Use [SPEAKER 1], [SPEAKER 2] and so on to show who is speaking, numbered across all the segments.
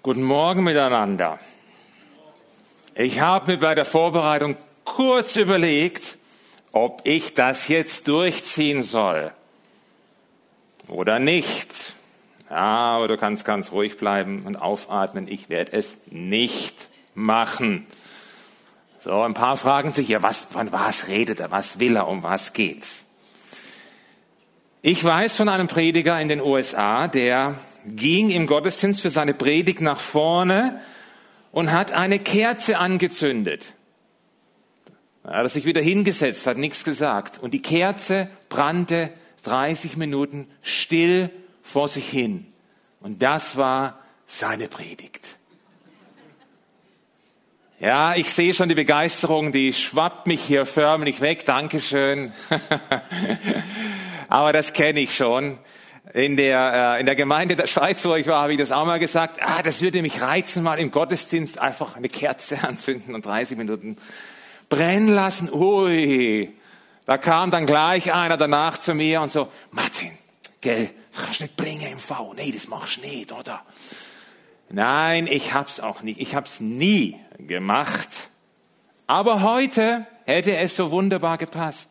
[SPEAKER 1] Guten Morgen miteinander. Ich habe mir bei der Vorbereitung kurz überlegt, ob ich das jetzt durchziehen soll oder nicht. Ja, aber du kannst ganz ruhig bleiben und aufatmen. Ich werde es nicht machen. So, ein paar fragen sich, ja, was, von was redet er, was will er, um was geht's? Ich weiß von einem Prediger in den USA, der ging im Gottesdienst für seine Predigt nach vorne und hat eine Kerze angezündet. Er hat sich wieder hingesetzt, hat nichts gesagt. Und die Kerze brannte 30 Minuten still vor sich hin. Und das war seine Predigt. Ja, ich sehe schon die Begeisterung, die schwappt mich hier förmlich weg. Dankeschön. Aber das kenne ich schon. In der, äh, in der Gemeinde der Schweiz, wo ich war, habe ich das auch mal gesagt. Ah, das würde mich reizen, mal im Gottesdienst einfach eine Kerze anzünden und 30 Minuten brennen lassen. Ui, da kam dann gleich einer danach zu mir und so, Martin, gell, du kannst nicht bringen im V. Nee, das machst du nicht, oder? Nein, ich hab's auch nicht. Ich hab's nie gemacht. Aber heute hätte es so wunderbar gepasst.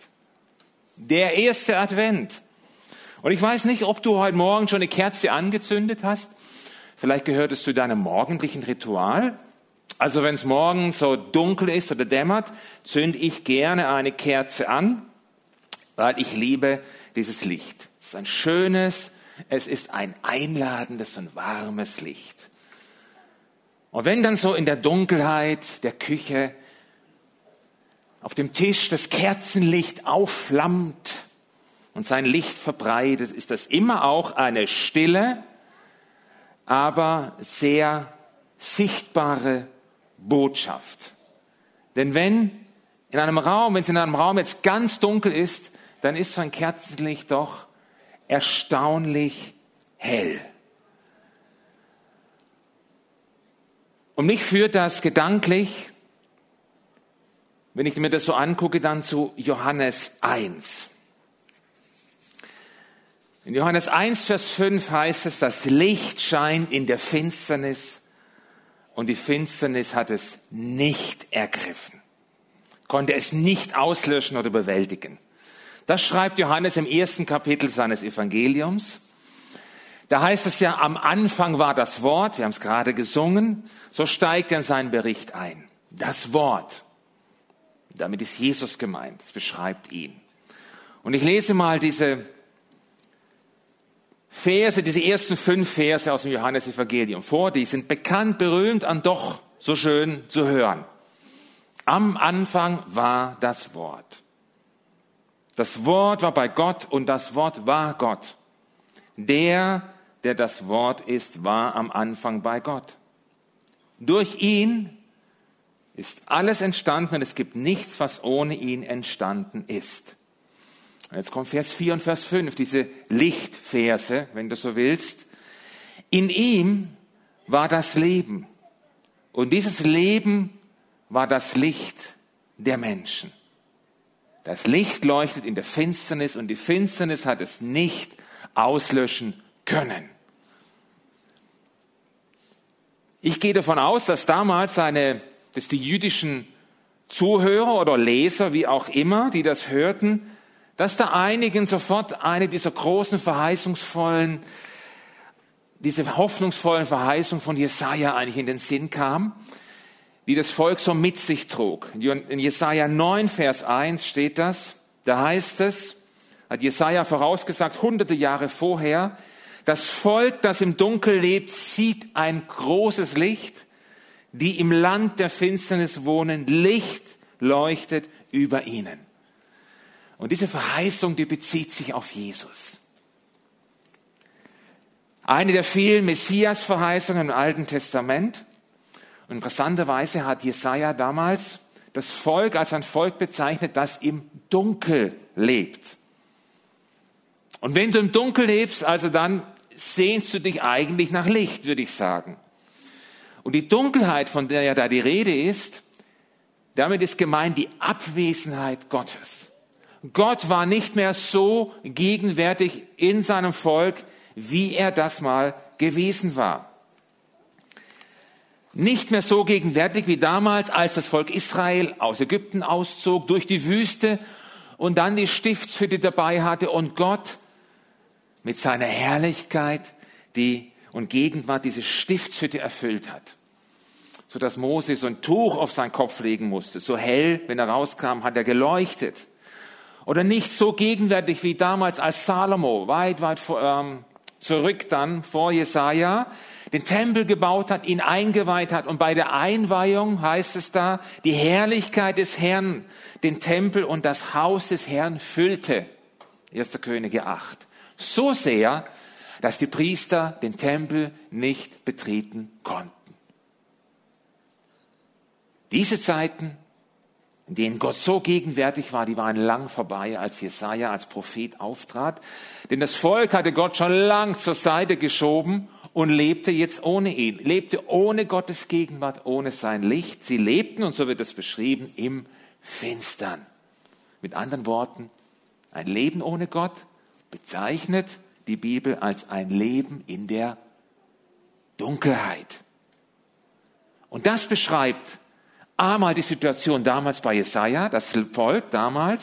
[SPEAKER 1] Der erste Advent. Und ich weiß nicht, ob du heute Morgen schon eine Kerze angezündet hast. Vielleicht gehört es zu deinem morgendlichen Ritual. Also wenn es morgen so dunkel ist oder dämmert, zünde ich gerne eine Kerze an, weil ich liebe dieses Licht. Es ist ein schönes, es ist ein einladendes und warmes Licht. Und wenn dann so in der Dunkelheit der Küche auf dem Tisch das Kerzenlicht aufflammt und sein Licht verbreitet, ist das immer auch eine stille, aber sehr sichtbare Botschaft. Denn wenn in einem Raum, wenn es in einem Raum jetzt ganz dunkel ist, dann ist so ein Kerzenlicht doch erstaunlich hell. Und mich führt das gedanklich, wenn ich mir das so angucke, dann zu Johannes 1. In Johannes 1, Vers 5 heißt es, das Licht scheint in der Finsternis und die Finsternis hat es nicht ergriffen, konnte es nicht auslöschen oder bewältigen. Das schreibt Johannes im ersten Kapitel seines Evangeliums. Da heißt es ja, am Anfang war das Wort, wir haben es gerade gesungen, so steigt er in seinen Bericht ein. Das Wort, damit ist Jesus gemeint, es beschreibt ihn. Und ich lese mal diese Verse, diese ersten fünf Verse aus dem Johannesevangelium vor, die sind bekannt, berühmt und doch so schön zu hören. Am Anfang war das Wort. Das Wort war bei Gott und das Wort war Gott. Der, der das Wort ist, war am Anfang bei Gott. Durch ihn ist alles entstanden und es gibt nichts, was ohne ihn entstanden ist. Jetzt kommt Vers 4 und Vers 5, diese Lichtverse, wenn du so willst. In ihm war das Leben. Und dieses Leben war das Licht der Menschen. Das Licht leuchtet in der Finsternis und die Finsternis hat es nicht auslöschen können. Ich gehe davon aus, dass damals eine, dass die jüdischen Zuhörer oder Leser, wie auch immer, die das hörten, dass da einigen sofort eine dieser großen verheißungsvollen, diese hoffnungsvollen Verheißungen von Jesaja eigentlich in den Sinn kam, die das Volk so mit sich trug. In Jesaja 9, Vers 1 steht das, da heißt es, hat Jesaja vorausgesagt, hunderte Jahre vorher, das Volk, das im Dunkel lebt, sieht ein großes Licht, die im Land der Finsternis wohnen, Licht leuchtet über ihnen. Und diese Verheißung, die bezieht sich auf Jesus. Eine der vielen Messias-Verheißungen im Alten Testament. Und interessanterweise hat Jesaja damals das Volk als ein Volk bezeichnet, das im Dunkel lebt. Und wenn du im Dunkel lebst, also dann sehnst du dich eigentlich nach Licht, würde ich sagen. Und die Dunkelheit, von der ja da die Rede ist, damit ist gemeint die Abwesenheit Gottes. Gott war nicht mehr so gegenwärtig in seinem Volk, wie er das mal gewesen war. nicht mehr so gegenwärtig wie damals, als das Volk Israel aus Ägypten auszog, durch die Wüste und dann die Stiftshütte dabei hatte und Gott mit seiner Herrlichkeit die und Gegenwart diese Stiftshütte erfüllt hat. So dass Mose so ein Tuch auf seinen Kopf legen musste. So hell, wenn er rauskam, hat er geleuchtet. Oder nicht so gegenwärtig wie damals, als Salomo weit, weit ähm, zurück dann vor Jesaja den Tempel gebaut hat, ihn eingeweiht hat. Und bei der Einweihung heißt es da, die Herrlichkeit des Herrn den Tempel und das Haus des Herrn füllte. 1. Könige 8. So sehr, dass die Priester den Tempel nicht betreten konnten. Diese Zeiten, in denen Gott so gegenwärtig war, die waren lang vorbei, als Jesaja als Prophet auftrat. Denn das Volk hatte Gott schon lang zur Seite geschoben und lebte jetzt ohne ihn, lebte ohne Gottes Gegenwart, ohne sein Licht. Sie lebten, und so wird es beschrieben, im Finstern. Mit anderen Worten, ein Leben ohne Gott bezeichnet die Bibel als ein Leben in der Dunkelheit. Und das beschreibt einmal die Situation damals bei Jesaja, das Volk damals,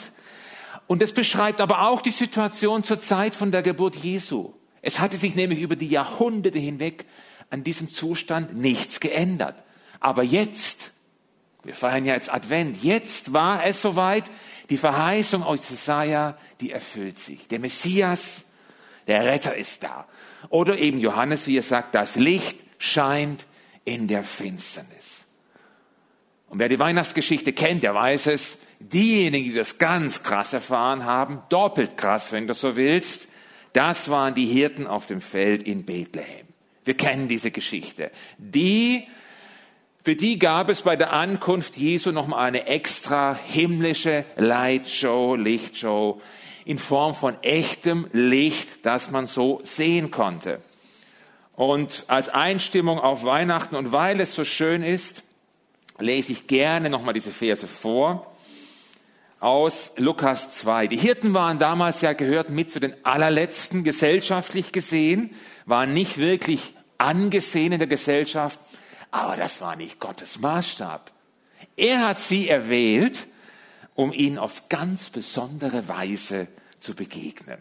[SPEAKER 1] und es beschreibt aber auch die Situation zur Zeit von der Geburt Jesu. Es hatte sich nämlich über die Jahrhunderte hinweg an diesem Zustand nichts geändert. Aber jetzt, wir feiern ja jetzt Advent, jetzt war es soweit, die Verheißung aus Jesaja, die erfüllt sich. Der Messias, der Retter ist da. Oder eben Johannes, wie er sagt, das Licht scheint in der Finsternis. Und wer die Weihnachtsgeschichte kennt, der weiß es. Diejenigen, die das ganz krass erfahren haben, doppelt krass, wenn du so willst, das waren die Hirten auf dem Feld in Bethlehem. Wir kennen diese Geschichte. Die, für die gab es bei der Ankunft Jesu nochmal eine extra himmlische Lightshow, Lichtshow, in Form von echtem Licht, das man so sehen konnte. Und als Einstimmung auf Weihnachten und weil es so schön ist, lese ich gerne nochmal diese Verse vor aus Lukas 2. Die Hirten waren damals ja gehört mit zu den allerletzten gesellschaftlich gesehen, waren nicht wirklich angesehen in der Gesellschaft, aber das war nicht Gottes Maßstab. Er hat sie erwählt, um ihnen auf ganz besondere Weise zu begegnen.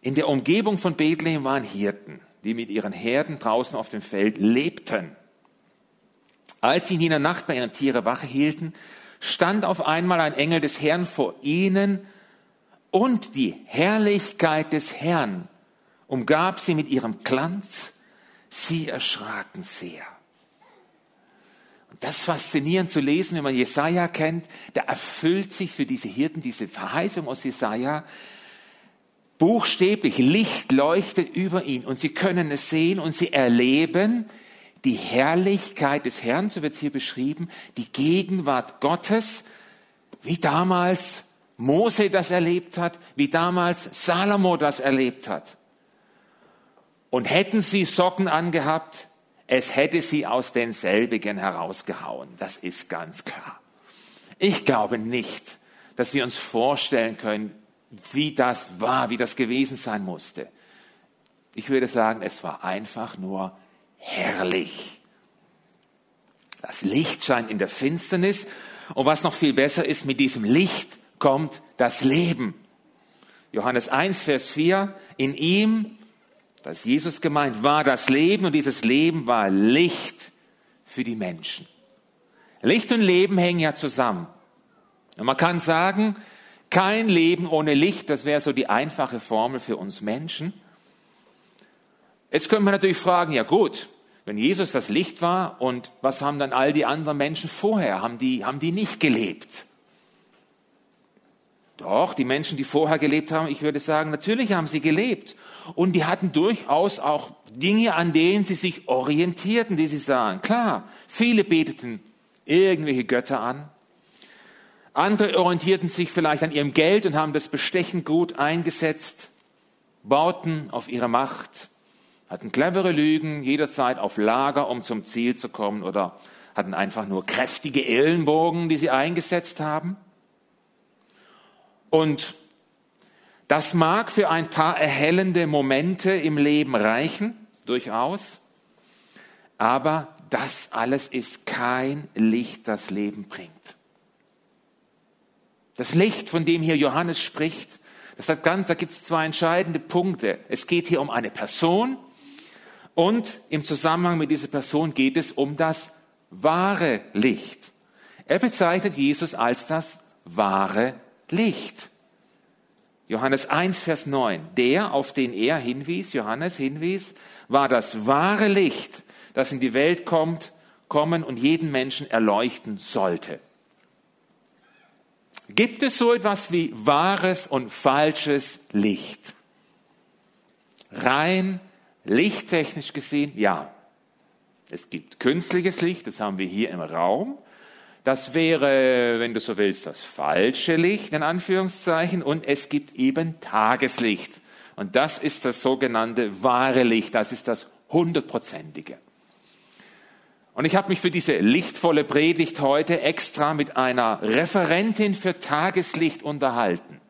[SPEAKER 1] In der Umgebung von Bethlehem waren Hirten, die mit ihren Herden draußen auf dem Feld lebten. Als sie in jener Nacht bei ihren Tiere Wache hielten, stand auf einmal ein Engel des Herrn vor ihnen und die Herrlichkeit des Herrn umgab sie mit ihrem Glanz. Sie erschraken sehr. Und das faszinierend zu lesen, wenn man Jesaja kennt, da erfüllt sich für diese Hirten diese Verheißung aus Jesaja. Buchstäblich Licht leuchtet über ihn und sie können es sehen und sie erleben die Herrlichkeit des Herrn, so wird es hier beschrieben, die Gegenwart Gottes, wie damals Mose das erlebt hat, wie damals Salomo das erlebt hat. Und hätten sie Socken angehabt, es hätte sie aus denselbigen herausgehauen. Das ist ganz klar. Ich glaube nicht, dass wir uns vorstellen können, wie das war, wie das gewesen sein musste. Ich würde sagen, es war einfach nur herrlich. Das Licht scheint in der Finsternis und was noch viel besser ist, mit diesem Licht kommt das Leben. Johannes 1, Vers 4, in ihm das Jesus gemeint, war das Leben und dieses Leben war Licht für die Menschen. Licht und Leben hängen ja zusammen. Und man kann sagen, kein Leben ohne Licht, das wäre so die einfache Formel für uns Menschen. Jetzt könnte man natürlich fragen, ja gut, wenn Jesus das Licht war und was haben dann all die anderen Menschen vorher? Haben die, haben die nicht gelebt? Doch, die Menschen, die vorher gelebt haben, ich würde sagen, natürlich haben sie gelebt. Und die hatten durchaus auch Dinge, an denen sie sich orientierten, die sie sahen. Klar, viele beteten irgendwelche Götter an. Andere orientierten sich vielleicht an ihrem Geld und haben das bestechend gut eingesetzt, bauten auf ihre Macht, hatten clevere Lügen jederzeit auf Lager, um zum Ziel zu kommen oder hatten einfach nur kräftige Ellenbogen, die sie eingesetzt haben. Und das mag für ein paar erhellende Momente im Leben reichen, durchaus, aber das alles ist kein Licht, das Leben bringt. Das Licht, von dem hier Johannes spricht, das hat ganz, da gibt es zwei entscheidende Punkte. Es geht hier um eine Person und im Zusammenhang mit dieser Person geht es um das wahre Licht. Er bezeichnet Jesus als das wahre Licht. Johannes 1, Vers 9. Der, auf den er hinwies, Johannes hinwies, war das wahre Licht, das in die Welt kommt, kommen und jeden Menschen erleuchten sollte. Gibt es so etwas wie wahres und falsches Licht? Rein lichttechnisch gesehen, ja. Es gibt künstliches Licht, das haben wir hier im Raum. Das wäre, wenn du so willst, das falsche Licht in Anführungszeichen. Und es gibt eben Tageslicht. Und das ist das sogenannte wahre Licht. Das ist das hundertprozentige. Und ich habe mich für diese lichtvolle Predigt heute extra mit einer Referentin für Tageslicht unterhalten.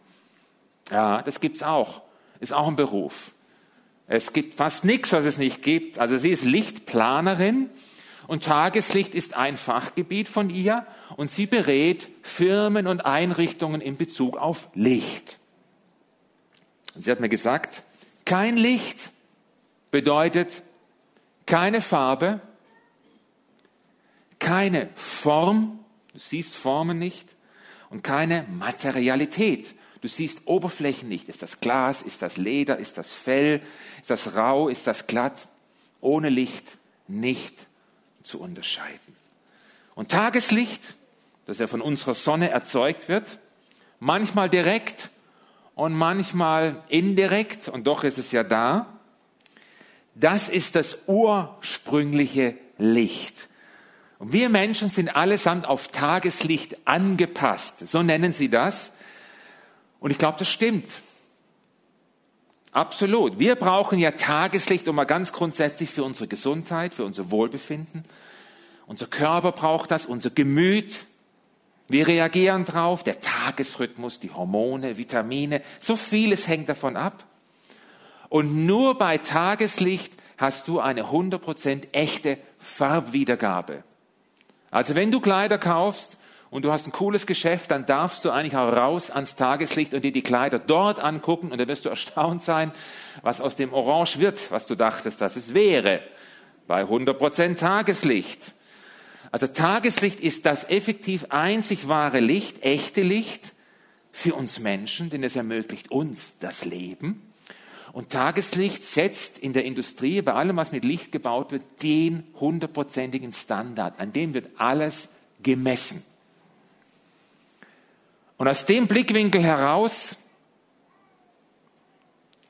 [SPEAKER 1] Ja, das gibt's auch. Ist auch ein Beruf. Es gibt fast nichts, was es nicht gibt. Also sie ist Lichtplanerin und Tageslicht ist ein Fachgebiet von ihr und sie berät Firmen und Einrichtungen in Bezug auf Licht. Sie hat mir gesagt, kein Licht bedeutet keine Farbe, keine Form, du siehst Formen nicht, und keine Materialität. Du siehst Oberflächen nicht. Ist das Glas, ist das Leder, ist das Fell, ist das rau, ist das glatt? Ohne Licht nicht zu unterscheiden. Und Tageslicht, das ja von unserer Sonne erzeugt wird, manchmal direkt und manchmal indirekt, und doch ist es ja da, das ist das ursprüngliche Licht. Und wir Menschen sind allesamt auf Tageslicht angepasst. So nennen sie das. Und ich glaube, das stimmt. Absolut. Wir brauchen ja Tageslicht, um mal ganz grundsätzlich für unsere Gesundheit, für unser Wohlbefinden. Unser Körper braucht das, unser Gemüt. Wir reagieren drauf, der Tagesrhythmus, die Hormone, Vitamine, so vieles hängt davon ab. Und nur bei Tageslicht hast du eine 100% echte Farbwiedergabe. Also wenn du Kleider kaufst und du hast ein cooles Geschäft, dann darfst du eigentlich auch raus ans Tageslicht und dir die Kleider dort angucken und dann wirst du erstaunt sein, was aus dem Orange wird, was du dachtest, dass es wäre. Bei 100% Tageslicht. Also Tageslicht ist das effektiv einzig wahre Licht, echte Licht für uns Menschen, denn es ermöglicht uns das Leben. Und Tageslicht setzt in der Industrie, bei allem, was mit Licht gebaut wird, den hundertprozentigen Standard. An dem wird alles gemessen. Und aus dem Blickwinkel heraus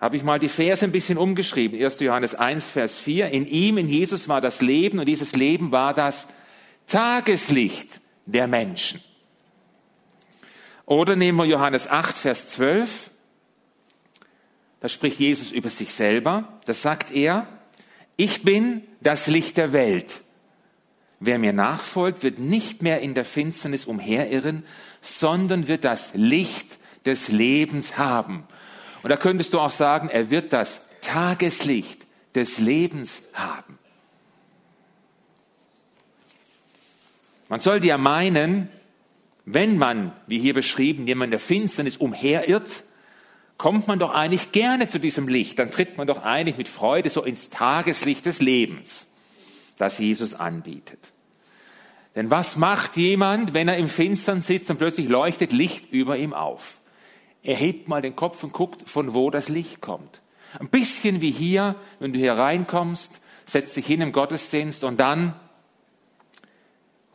[SPEAKER 1] habe ich mal die Verse ein bisschen umgeschrieben. 1. Johannes 1, Vers 4. In ihm, in Jesus war das Leben und dieses Leben war das Tageslicht der Menschen. Oder nehmen wir Johannes 8, Vers 12. Da spricht Jesus über sich selber. Da sagt er, ich bin das Licht der Welt. Wer mir nachfolgt, wird nicht mehr in der Finsternis umherirren, sondern wird das Licht des Lebens haben. Und da könntest du auch sagen, er wird das Tageslicht des Lebens haben. Man sollte ja meinen, wenn man, wie hier beschrieben, jemand der Finsternis umherirrt, kommt man doch eigentlich gerne zu diesem Licht. Dann tritt man doch eigentlich mit Freude so ins Tageslicht des Lebens, das Jesus anbietet. Denn was macht jemand, wenn er im Finstern sitzt und plötzlich leuchtet Licht über ihm auf? Er hebt mal den Kopf und guckt, von wo das Licht kommt. Ein bisschen wie hier, wenn du hier reinkommst, setzt dich hin im Gottesdienst und dann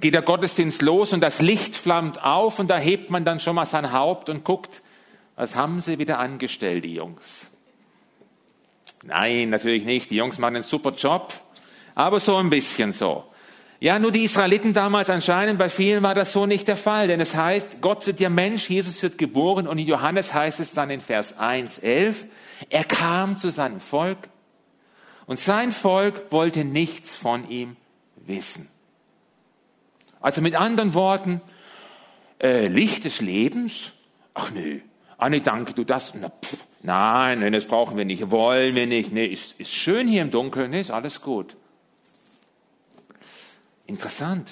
[SPEAKER 1] geht der Gottesdienst los und das Licht flammt auf und da hebt man dann schon mal sein Haupt und guckt, was haben sie wieder angestellt, die Jungs? Nein, natürlich nicht. Die Jungs machen einen super Job, aber so ein bisschen so. Ja, nur die Israeliten damals anscheinend, bei vielen war das so nicht der Fall, denn es heißt, Gott wird ja Mensch, Jesus wird geboren und in Johannes heißt es dann in Vers 1, 11, er kam zu seinem Volk und sein Volk wollte nichts von ihm wissen. Also mit anderen Worten, äh, Licht des Lebens? Ach nö, Ah, danke, du das. Na, pff, nein, nein, das brauchen wir nicht, wollen wir nicht. Nee, ist, ist schön hier im Dunkeln, nee, ist alles gut. Interessant.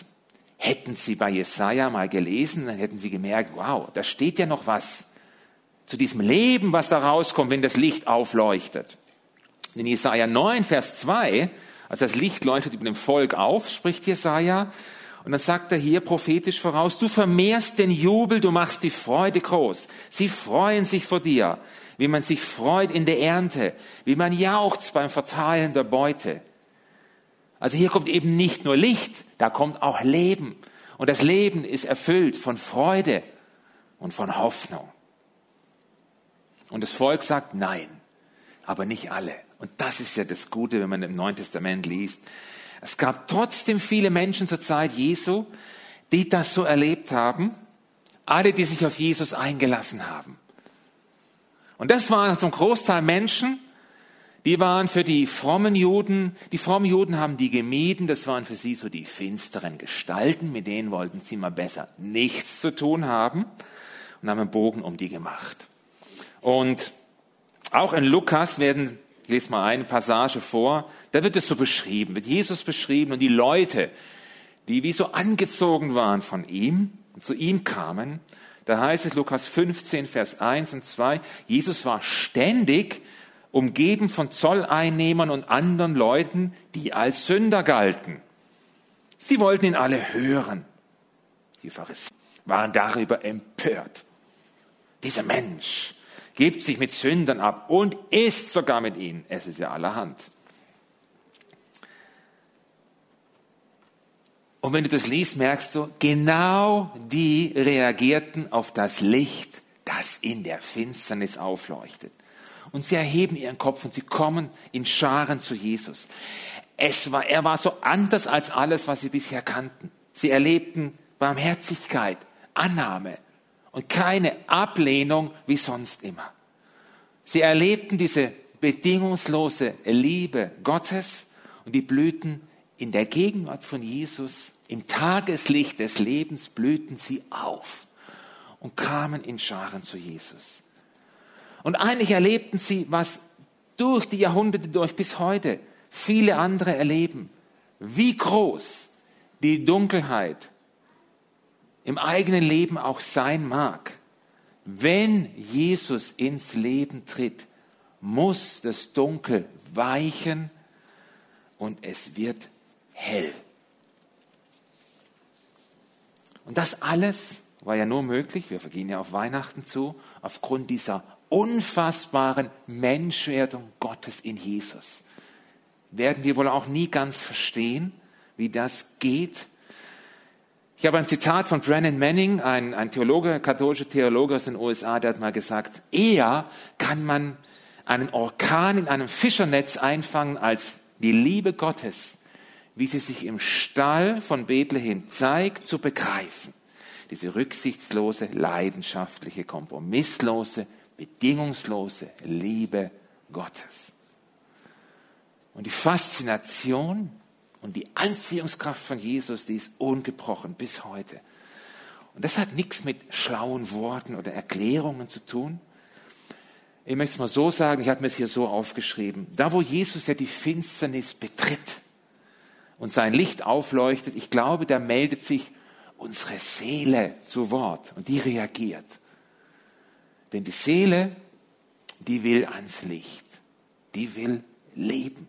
[SPEAKER 1] Hätten Sie bei Jesaja mal gelesen, dann hätten Sie gemerkt, wow, da steht ja noch was zu diesem Leben, was da rauskommt, wenn das Licht aufleuchtet. In Jesaja 9, Vers 2, als das Licht leuchtet über dem Volk auf, spricht Jesaja, und dann sagt er hier prophetisch voraus, du vermehrst den Jubel, du machst die Freude groß. Sie freuen sich vor dir, wie man sich freut in der Ernte, wie man jauchzt beim Verteilen der Beute. Also hier kommt eben nicht nur Licht, da kommt auch Leben. Und das Leben ist erfüllt von Freude und von Hoffnung. Und das Volk sagt nein, aber nicht alle. Und das ist ja das Gute, wenn man im Neuen Testament liest. Es gab trotzdem viele Menschen zur Zeit Jesu, die das so erlebt haben. Alle, die sich auf Jesus eingelassen haben. Und das waren zum Großteil Menschen, die waren für die frommen Juden, die frommen Juden haben die gemieden, das waren für sie so die finsteren Gestalten, mit denen wollten sie mal besser nichts zu tun haben und haben einen Bogen um die gemacht. Und auch in Lukas werden ich lese mal eine Passage vor. Da wird es so beschrieben, wird Jesus beschrieben und die Leute, die wie so angezogen waren von ihm zu ihm kamen. Da heißt es Lukas 15, Vers 1 und 2, Jesus war ständig umgeben von Zolleinnehmern und anderen Leuten, die als Sünder galten. Sie wollten ihn alle hören. Die Pharisäer waren darüber empört. Dieser Mensch, gibt sich mit Sündern ab und isst sogar mit ihnen. Es ist ja allerhand. Und wenn du das liest, merkst du, genau die reagierten auf das Licht, das in der Finsternis aufleuchtet. Und sie erheben ihren Kopf und sie kommen in Scharen zu Jesus. Es war, er war so anders als alles, was sie bisher kannten. Sie erlebten Barmherzigkeit, Annahme, und keine Ablehnung wie sonst immer. Sie erlebten diese bedingungslose Liebe Gottes und die blühten in der Gegenwart von Jesus, im Tageslicht des Lebens blühten sie auf und kamen in Scharen zu Jesus. Und eigentlich erlebten sie, was durch die Jahrhunderte durch bis heute viele andere erleben, wie groß die Dunkelheit im eigenen Leben auch sein mag, wenn Jesus ins Leben tritt, muss das Dunkel weichen und es wird hell. Und das alles war ja nur möglich, wir vergehen ja auf Weihnachten zu, aufgrund dieser unfassbaren Menschwerdung Gottes in Jesus. Werden wir wohl auch nie ganz verstehen, wie das geht, ich habe ein Zitat von Brennan Manning, ein, ein Theologe, katholischer Theologe aus den USA, der hat mal gesagt, eher kann man einen Orkan in einem Fischernetz einfangen als die Liebe Gottes, wie sie sich im Stall von Bethlehem zeigt, zu begreifen. Diese rücksichtslose, leidenschaftliche, kompromisslose, bedingungslose Liebe Gottes. Und die Faszination und die Anziehungskraft von Jesus, die ist ungebrochen bis heute. Und das hat nichts mit schlauen Worten oder Erklärungen zu tun. Ich möchte es mal so sagen, ich habe mir es hier so aufgeschrieben. Da, wo Jesus ja die Finsternis betritt und sein Licht aufleuchtet, ich glaube, da meldet sich unsere Seele zu Wort und die reagiert. Denn die Seele, die will ans Licht, die will leben.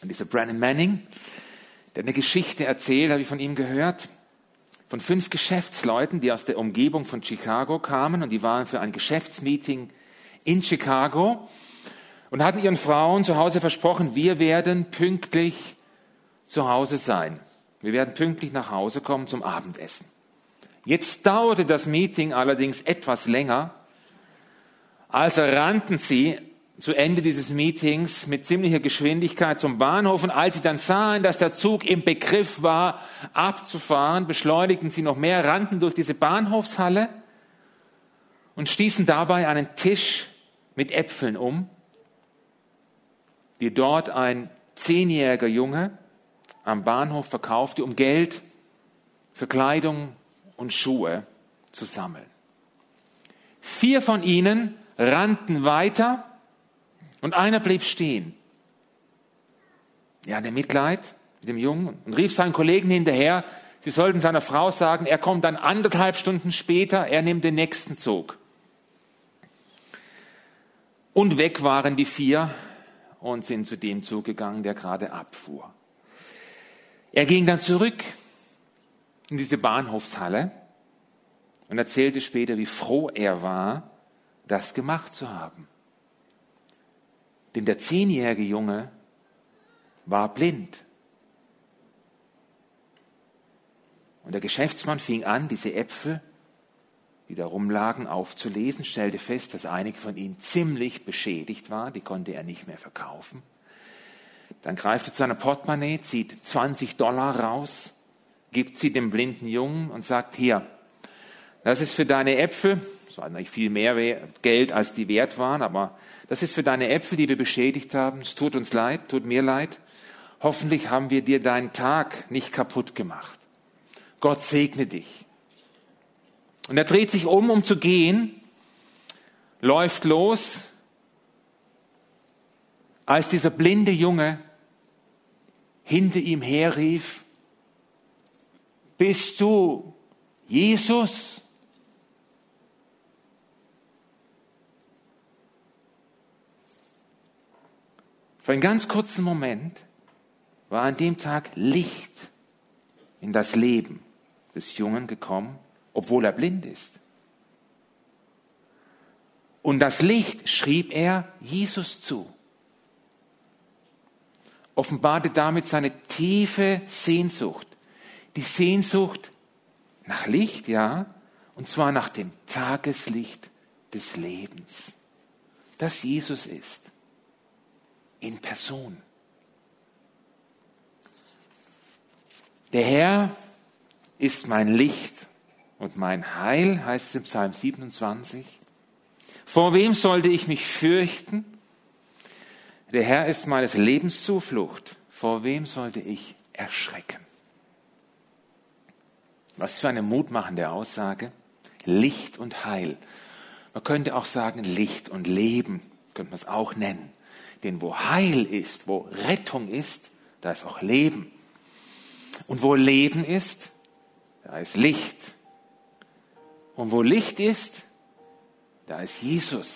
[SPEAKER 1] Und dieser Brandon Manning, der eine Geschichte erzählt, habe ich von ihm gehört, von fünf Geschäftsleuten, die aus der Umgebung von Chicago kamen und die waren für ein Geschäftsmeeting in Chicago und hatten ihren Frauen zu Hause versprochen, wir werden pünktlich zu Hause sein. Wir werden pünktlich nach Hause kommen zum Abendessen. Jetzt dauerte das Meeting allerdings etwas länger. Also rannten sie zu Ende dieses Meetings mit ziemlicher Geschwindigkeit zum Bahnhof und als sie dann sahen, dass der Zug im Begriff war, abzufahren, beschleunigten sie noch mehr, rannten durch diese Bahnhofshalle und stießen dabei einen Tisch mit Äpfeln um, die dort ein zehnjähriger Junge am Bahnhof verkaufte, um Geld für Kleidung und Schuhe zu sammeln. Vier von ihnen rannten weiter und einer blieb stehen. Ja, der Mitleid mit dem Jungen und rief seinen Kollegen hinterher, sie sollten seiner Frau sagen, er kommt dann anderthalb Stunden später, er nimmt den nächsten Zug. Und weg waren die vier und sind zu dem Zug gegangen, der gerade abfuhr. Er ging dann zurück in diese Bahnhofshalle und erzählte später, wie froh er war, das gemacht zu haben. Denn der zehnjährige Junge war blind. Und der Geschäftsmann fing an, diese Äpfel, die da rumlagen, aufzulesen, stellte fest, dass einige von ihnen ziemlich beschädigt waren, die konnte er nicht mehr verkaufen. Dann greift er zu seiner Portemonnaie, zieht 20 Dollar raus, gibt sie dem blinden Jungen und sagt, hier, das ist für deine Äpfel, das war nicht viel mehr Geld, als die wert waren, aber das ist für deine Äpfel, die wir beschädigt haben. Es tut uns leid, tut mir leid. Hoffentlich haben wir dir deinen Tag nicht kaputt gemacht. Gott segne dich. Und er dreht sich um, um zu gehen, läuft los, als dieser blinde Junge hinter ihm herrief, bist du Jesus? Für einen ganz kurzen Moment war an dem Tag Licht in das Leben des Jungen gekommen, obwohl er blind ist. Und das Licht schrieb er Jesus zu, offenbarte damit seine tiefe Sehnsucht, die Sehnsucht nach Licht, ja, und zwar nach dem Tageslicht des Lebens, das Jesus ist, in Person. Der Herr ist mein Licht und mein Heil, heißt es im Psalm 27. Vor wem sollte ich mich fürchten? Der Herr ist meines Lebens Zuflucht. Vor wem sollte ich erschrecken? Was für eine mutmachende Aussage. Licht und Heil. Man könnte auch sagen Licht und Leben, könnte man es auch nennen. Denn wo Heil ist, wo Rettung ist, da ist auch Leben. Und wo Leben ist, da ist Licht. Und wo Licht ist, da ist Jesus.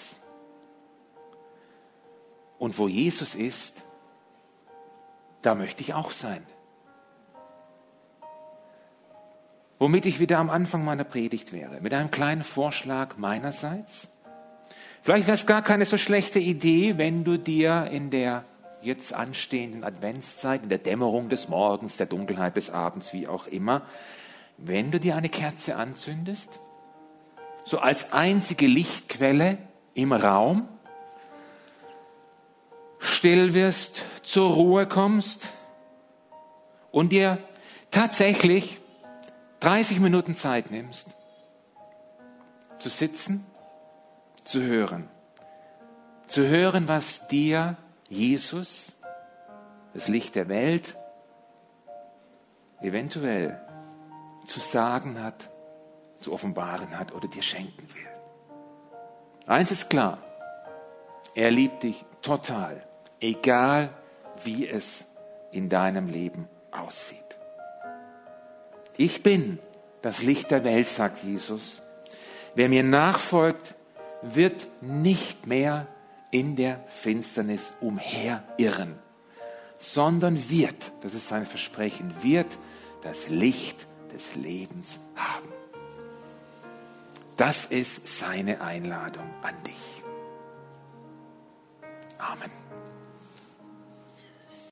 [SPEAKER 1] Und wo Jesus ist, da möchte ich auch sein. Womit ich wieder am Anfang meiner Predigt wäre, mit einem kleinen Vorschlag meinerseits. Vielleicht wäre es gar keine so schlechte Idee, wenn du dir in der jetzt anstehenden Adventszeit, in der Dämmerung des Morgens, der Dunkelheit des Abends, wie auch immer, wenn du dir eine Kerze anzündest, so als einzige Lichtquelle im Raum, still wirst, zur Ruhe kommst und dir tatsächlich 30 Minuten Zeit nimmst, zu sitzen, zu hören, zu hören, was dir Jesus, das Licht der Welt, eventuell zu sagen hat, zu offenbaren hat oder dir schenken will. Eins ist klar, er liebt dich total, egal wie es in deinem Leben aussieht. Ich bin das Licht der Welt, sagt Jesus. Wer mir nachfolgt, wird nicht mehr in der Finsternis umherirren, sondern wird, das ist sein Versprechen, wird das Licht des Lebens haben. Das ist seine Einladung an dich. Amen.